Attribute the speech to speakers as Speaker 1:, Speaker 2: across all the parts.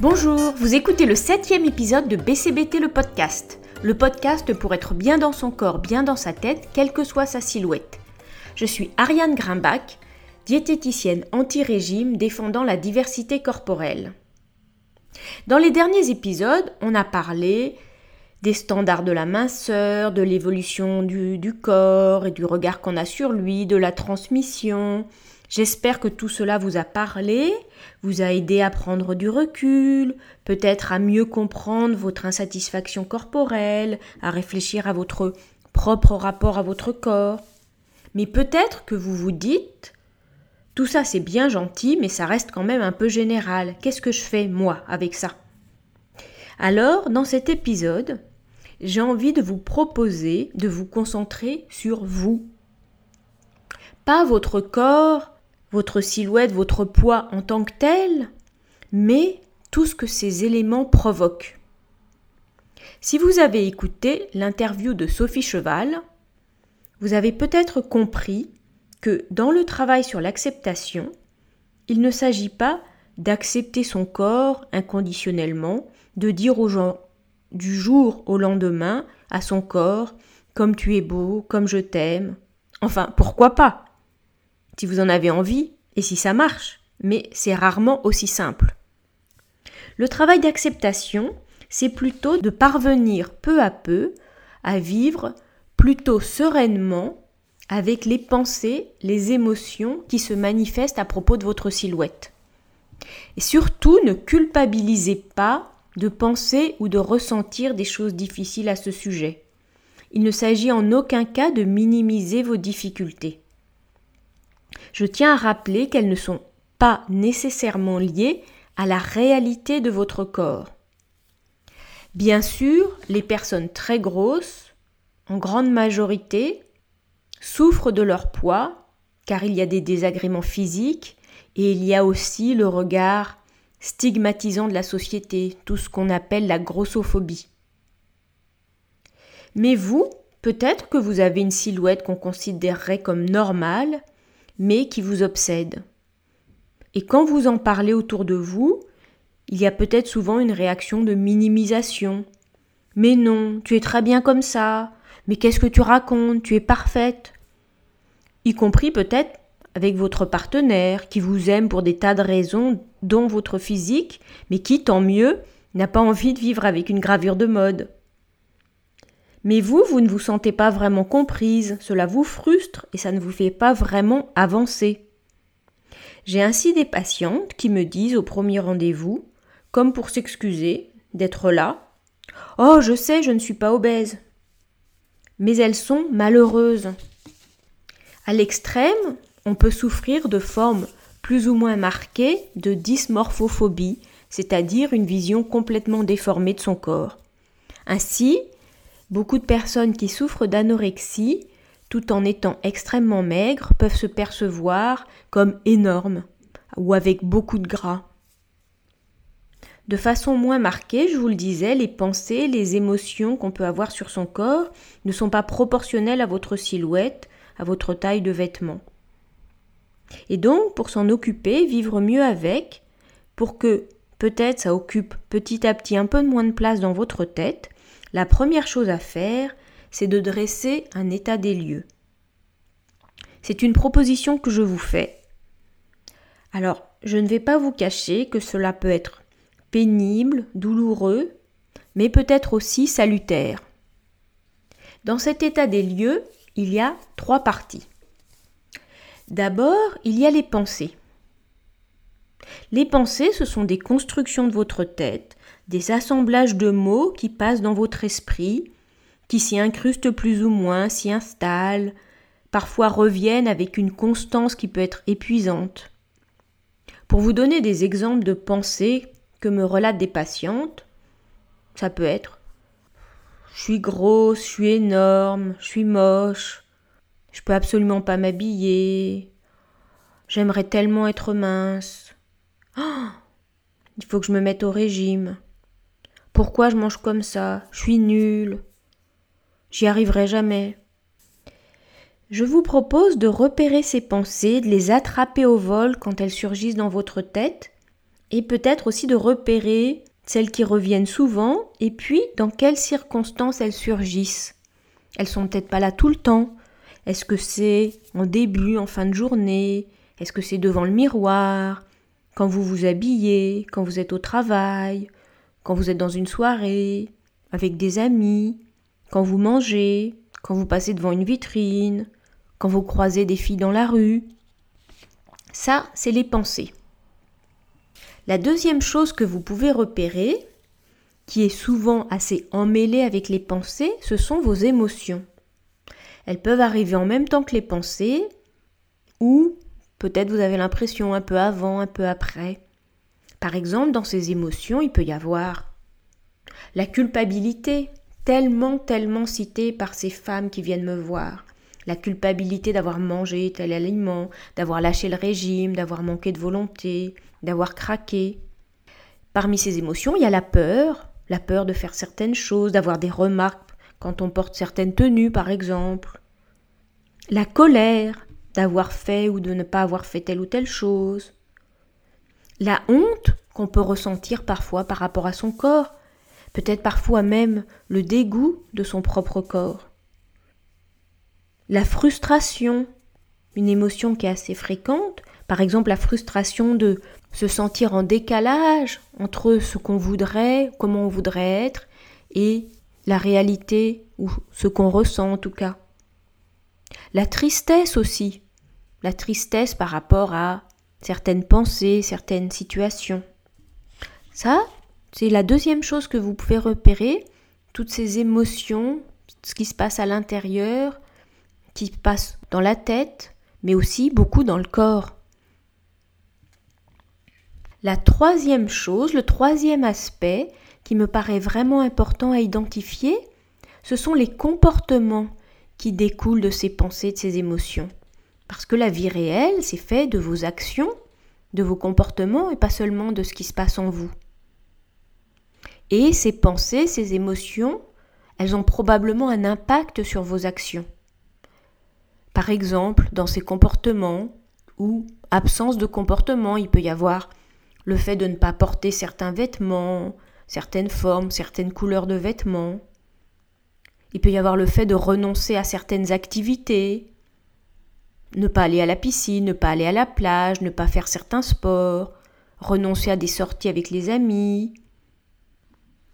Speaker 1: Bonjour, vous écoutez le septième épisode de BCBT le podcast. Le podcast pour être bien dans son corps, bien dans sa tête, quelle que soit sa silhouette. Je suis Ariane Grimbach, diététicienne anti-régime défendant la diversité corporelle. Dans les derniers épisodes, on a parlé des standards de la minceur, de l'évolution du, corps et du regard qu'on a sur lui, de la transmission, J'espère que tout cela vous a parlé, vous a aidé à prendre du recul, peut-être à mieux comprendre votre insatisfaction corporelle, à réfléchir à votre propre rapport à votre corps. Mais peut-être que vous vous dites tout ça c'est bien gentil, mais ça reste quand même un peu général. Qu'est-ce que je fais, moi, avec ça? Alors, dans cet épisode, j'ai envie de vous proposer de vous concentrer sur vous. Pas votre corps, votre silhouette, votre poids en tant que tel, mais tout ce que ces éléments provoquent. Si vous avez écouté l'interview de Sophie Cheval, vous avez peut-être compris que dans le travail sur l'acceptation, il ne s'agit pas d'accepter son corps inconditionnellement, de dire aux gens du jour au lendemain à son corps comme tu es beau, comme je t'aime. Enfin, pourquoi pas? Si vous en avez envie et si ça marche, mais c'est rarement aussi simple. Le travail d'acceptation, c'est plutôt de parvenir peu à peu à vivre plutôt sereinement avec les pensées, les émotions qui se manifestent à propos de votre silhouette. Et surtout, ne culpabilisez pas de penser ou de ressentir des choses difficiles à ce sujet. Il ne s'agit en aucun cas de minimiser vos difficultés. Je tiens à rappeler qu'elles ne sont pas nécessairement liées à la réalité de votre corps. Bien sûr, les personnes très grosses, en grande majorité, souffrent de leur poids, car il y a des désagréments physiques et il y a aussi le regard stigmatisant de la société, tout ce qu'on appelle la grossophobie. Mais vous, peut-être que vous avez une silhouette qu'on considérerait comme normale mais qui vous obsède. Et quand vous en parlez autour de vous, il y a peut-être souvent une réaction de minimisation. Mais non, tu es très bien comme ça. Mais qu'est-ce que tu racontes? Tu es parfaite. Y compris peut-être avec votre partenaire qui vous aime pour des tas de raisons, dont votre physique, mais qui, tant mieux, n'a pas envie de vivre avec une gravure de mode. Mais vous, vous ne vous sentez pas vraiment comprise, cela vous frustre et ça ne vous fait pas vraiment avancer. J'ai ainsi des patientes qui me disent au premier rendez-vous, comme pour s'excuser d'être là, Oh, je sais, je ne suis pas obèse. Mais elles sont malheureuses. À l'extrême, on peut souffrir de formes plus ou moins marquées de dysmorphophobie, c'est-à-dire une vision complètement déformée de son corps. Ainsi, Beaucoup de personnes qui souffrent d'anorexie, tout en étant extrêmement maigres, peuvent se percevoir comme énormes ou avec beaucoup de gras. De façon moins marquée, je vous le disais, les pensées, les émotions qu'on peut avoir sur son corps ne sont pas proportionnelles à votre silhouette, à votre taille de vêtements. Et donc, pour s'en occuper, vivre mieux avec, pour que peut-être ça occupe petit à petit un peu moins de place dans votre tête, la première chose à faire, c'est de dresser un état des lieux. C'est une proposition que je vous fais. Alors, je ne vais pas vous cacher que cela peut être pénible, douloureux, mais peut-être aussi salutaire. Dans cet état des lieux, il y a trois parties. D'abord, il y a les pensées. Les pensées, ce sont des constructions de votre tête des assemblages de mots qui passent dans votre esprit, qui s'y incrustent plus ou moins, s'y installent, parfois reviennent avec une constance qui peut être épuisante. Pour vous donner des exemples de pensées que me relatent des patientes, ça peut être je suis grosse, je suis énorme, je suis moche, je peux absolument pas m'habiller, j'aimerais tellement être mince. Oh, il faut que je me mette au régime. Pourquoi je mange comme ça? Je suis nulle. J'y arriverai jamais. Je vous propose de repérer ces pensées, de les attraper au vol quand elles surgissent dans votre tête, et peut-être aussi de repérer celles qui reviennent souvent et puis dans quelles circonstances elles surgissent. Elles sont peut-être pas là tout le temps. Est-ce que c'est en début, en fin de journée? Est-ce que c'est devant le miroir? Quand vous vous habillez? Quand vous êtes au travail? Quand vous êtes dans une soirée Avec des amis Quand vous mangez Quand vous passez devant une vitrine Quand vous croisez des filles dans la rue Ça, c'est les pensées. La deuxième chose que vous pouvez repérer, qui est souvent assez emmêlée avec les pensées, ce sont vos émotions. Elles peuvent arriver en même temps que les pensées, ou peut-être vous avez l'impression un peu avant, un peu après. Par exemple, dans ces émotions, il peut y avoir la culpabilité, tellement, tellement citée par ces femmes qui viennent me voir. La culpabilité d'avoir mangé tel aliment, d'avoir lâché le régime, d'avoir manqué de volonté, d'avoir craqué. Parmi ces émotions, il y a la peur, la peur de faire certaines choses, d'avoir des remarques quand on porte certaines tenues, par exemple. La colère d'avoir fait ou de ne pas avoir fait telle ou telle chose. La honte qu'on peut ressentir parfois par rapport à son corps, peut-être parfois même le dégoût de son propre corps. La frustration, une émotion qui est assez fréquente, par exemple la frustration de se sentir en décalage entre ce qu'on voudrait, comment on voudrait être, et la réalité, ou ce qu'on ressent en tout cas. La tristesse aussi, la tristesse par rapport à certaines pensées, certaines situations. Ça, c'est la deuxième chose que vous pouvez repérer, toutes ces émotions, ce qui se passe à l'intérieur, qui se passe dans la tête, mais aussi beaucoup dans le corps. La troisième chose, le troisième aspect, qui me paraît vraiment important à identifier, ce sont les comportements qui découlent de ces pensées, de ces émotions. Parce que la vie réelle, c'est fait de vos actions, de vos comportements et pas seulement de ce qui se passe en vous. Et ces pensées, ces émotions, elles ont probablement un impact sur vos actions. Par exemple, dans ces comportements ou absence de comportement, il peut y avoir le fait de ne pas porter certains vêtements, certaines formes, certaines couleurs de vêtements. Il peut y avoir le fait de renoncer à certaines activités, ne pas aller à la piscine, ne pas aller à la plage, ne pas faire certains sports, renoncer à des sorties avec les amis.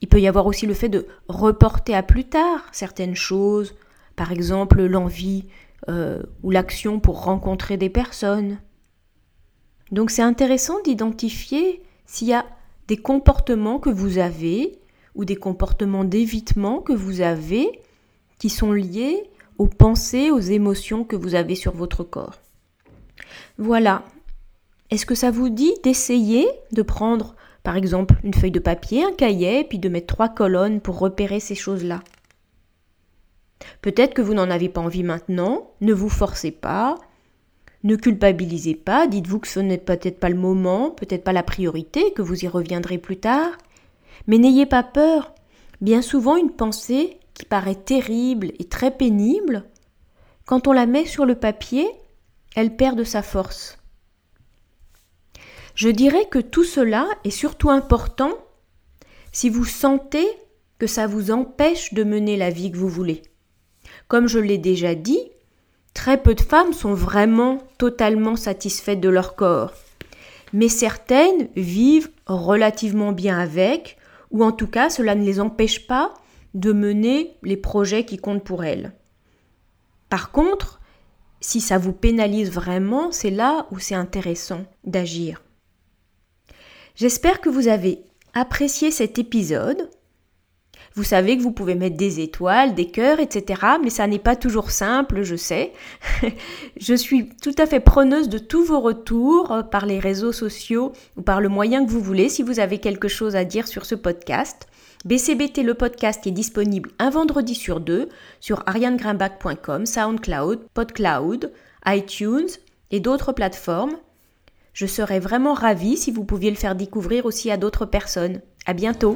Speaker 1: Il peut y avoir aussi le fait de reporter à plus tard certaines choses, par exemple l'envie euh, ou l'action pour rencontrer des personnes. Donc c'est intéressant d'identifier s'il y a des comportements que vous avez ou des comportements d'évitement que vous avez qui sont liés aux pensées, aux émotions que vous avez sur votre corps. Voilà. Est-ce que ça vous dit d'essayer de prendre par exemple une feuille de papier, un cahier, puis de mettre trois colonnes pour repérer ces choses-là? Peut-être que vous n'en avez pas envie maintenant, ne vous forcez pas, ne culpabilisez pas, dites-vous que ce n'est peut-être pas le moment, peut-être pas la priorité, que vous y reviendrez plus tard. Mais n'ayez pas peur. Bien souvent, une pensée qui paraît terrible et très pénible, quand on la met sur le papier, elle perd de sa force. Je dirais que tout cela est surtout important si vous sentez que ça vous empêche de mener la vie que vous voulez. Comme je l'ai déjà dit, Très peu de femmes sont vraiment totalement satisfaites de leur corps, mais certaines vivent relativement bien avec, ou en tout cas cela ne les empêche pas de mener les projets qui comptent pour elles. Par contre, si ça vous pénalise vraiment, c'est là où c'est intéressant d'agir. J'espère que vous avez apprécié cet épisode. Vous savez que vous pouvez mettre des étoiles, des cœurs, etc. Mais ça n'est pas toujours simple, je sais. je suis tout à fait preneuse de tous vos retours euh, par les réseaux sociaux ou par le moyen que vous voulez si vous avez quelque chose à dire sur ce podcast. BCBT le podcast est disponible un vendredi sur deux sur arianegrimbac.com, SoundCloud, PodCloud, iTunes et d'autres plateformes. Je serais vraiment ravie si vous pouviez le faire découvrir aussi à d'autres personnes. À bientôt!